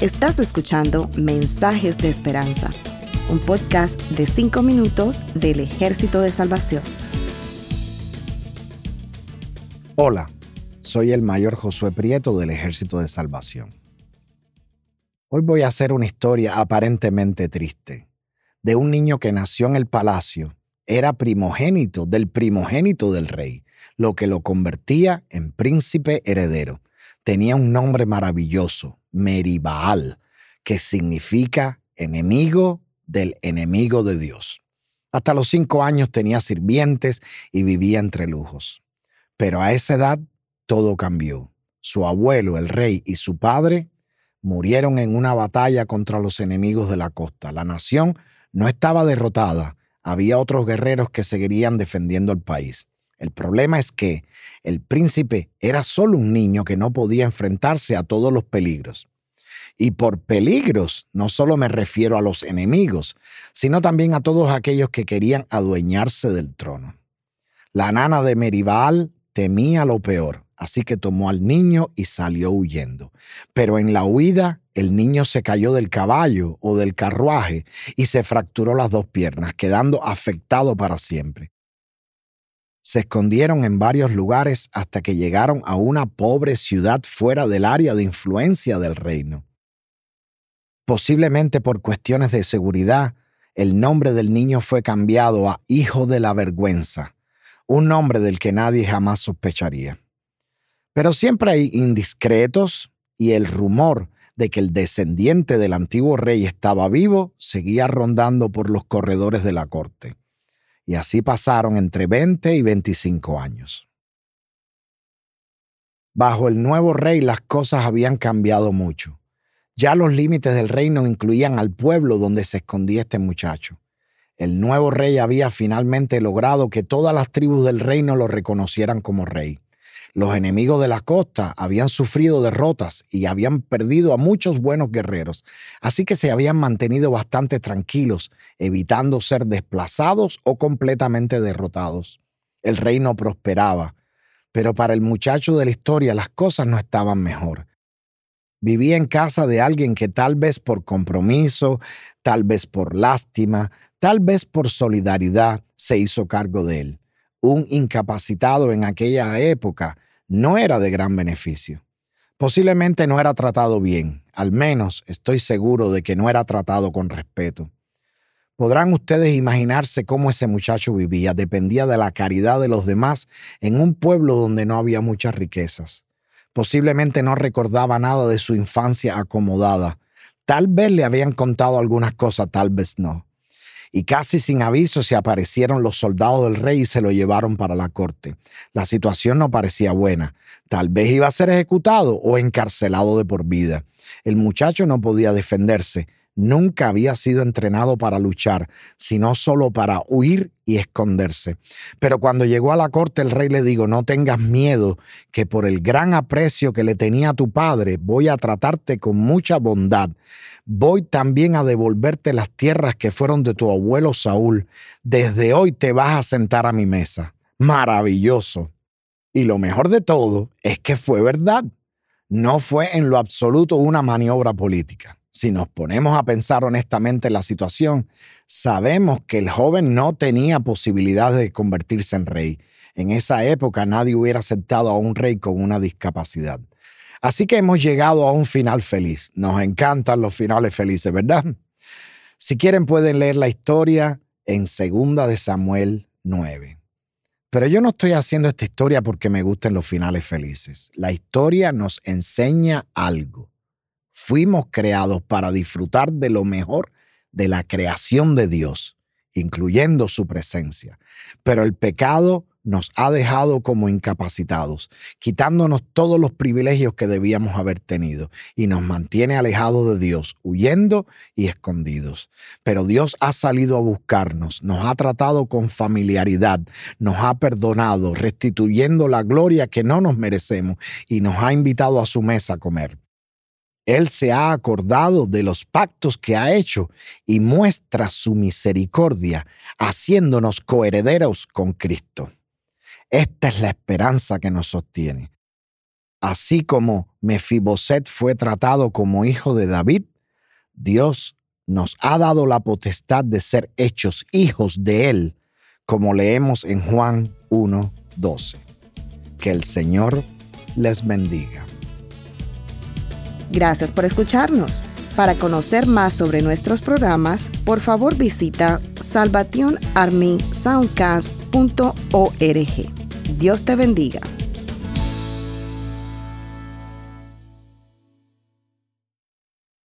Estás escuchando Mensajes de Esperanza, un podcast de 5 minutos del Ejército de Salvación. Hola, soy el mayor Josué Prieto del Ejército de Salvación. Hoy voy a hacer una historia aparentemente triste de un niño que nació en el palacio, era primogénito del primogénito del rey, lo que lo convertía en príncipe heredero. Tenía un nombre maravilloso, Meribaal, que significa enemigo del enemigo de Dios. Hasta los cinco años tenía sirvientes y vivía entre lujos. Pero a esa edad todo cambió. Su abuelo, el rey, y su padre murieron en una batalla contra los enemigos de la costa. La nación no estaba derrotada, había otros guerreros que seguirían defendiendo el país. El problema es que el príncipe era solo un niño que no podía enfrentarse a todos los peligros. Y por peligros no solo me refiero a los enemigos, sino también a todos aquellos que querían adueñarse del trono. La nana de Meribal temía lo peor, así que tomó al niño y salió huyendo. Pero en la huida el niño se cayó del caballo o del carruaje y se fracturó las dos piernas, quedando afectado para siempre. Se escondieron en varios lugares hasta que llegaron a una pobre ciudad fuera del área de influencia del reino. Posiblemente por cuestiones de seguridad, el nombre del niño fue cambiado a Hijo de la Vergüenza, un nombre del que nadie jamás sospecharía. Pero siempre hay indiscretos y el rumor de que el descendiente del antiguo rey estaba vivo seguía rondando por los corredores de la corte y así pasaron entre 20 y 25 años. Bajo el nuevo rey las cosas habían cambiado mucho. Ya los límites del reino incluían al pueblo donde se escondía este muchacho. El nuevo rey había finalmente logrado que todas las tribus del reino lo reconocieran como rey. Los enemigos de la costa habían sufrido derrotas y habían perdido a muchos buenos guerreros, así que se habían mantenido bastante tranquilos, evitando ser desplazados o completamente derrotados. El reino prosperaba, pero para el muchacho de la historia las cosas no estaban mejor. Vivía en casa de alguien que tal vez por compromiso, tal vez por lástima, tal vez por solidaridad se hizo cargo de él un incapacitado en aquella época no era de gran beneficio. Posiblemente no era tratado bien, al menos estoy seguro de que no era tratado con respeto. Podrán ustedes imaginarse cómo ese muchacho vivía, dependía de la caridad de los demás en un pueblo donde no había muchas riquezas. Posiblemente no recordaba nada de su infancia acomodada. Tal vez le habían contado algunas cosas, tal vez no y casi sin aviso se aparecieron los soldados del rey y se lo llevaron para la corte. La situación no parecía buena. Tal vez iba a ser ejecutado o encarcelado de por vida. El muchacho no podía defenderse. Nunca había sido entrenado para luchar, sino solo para huir y esconderse. Pero cuando llegó a la corte el rey le dijo, no tengas miedo, que por el gran aprecio que le tenía a tu padre, voy a tratarte con mucha bondad voy también a devolverte las tierras que fueron de tu abuelo Saúl. Desde hoy te vas a sentar a mi mesa. Maravilloso. Y lo mejor de todo es que fue verdad. No fue en lo absoluto una maniobra política. Si nos ponemos a pensar honestamente en la situación, sabemos que el joven no tenía posibilidad de convertirse en rey. En esa época nadie hubiera aceptado a un rey con una discapacidad. Así que hemos llegado a un final feliz. Nos encantan los finales felices, ¿verdad? Si quieren pueden leer la historia en Segunda de Samuel 9. Pero yo no estoy haciendo esta historia porque me gusten los finales felices. La historia nos enseña algo. Fuimos creados para disfrutar de lo mejor de la creación de Dios, incluyendo su presencia. Pero el pecado nos ha dejado como incapacitados, quitándonos todos los privilegios que debíamos haber tenido y nos mantiene alejados de Dios, huyendo y escondidos. Pero Dios ha salido a buscarnos, nos ha tratado con familiaridad, nos ha perdonado, restituyendo la gloria que no nos merecemos y nos ha invitado a su mesa a comer. Él se ha acordado de los pactos que ha hecho y muestra su misericordia, haciéndonos coherederos con Cristo. Esta es la esperanza que nos sostiene. Así como Mefiboset fue tratado como hijo de David, Dios nos ha dado la potestad de ser hechos hijos de Él, como leemos en Juan 1.12. Que el Señor les bendiga. Gracias por escucharnos. Para conocer más sobre nuestros programas, por favor visita salvationarmysoundcast.org. Dios te bendiga.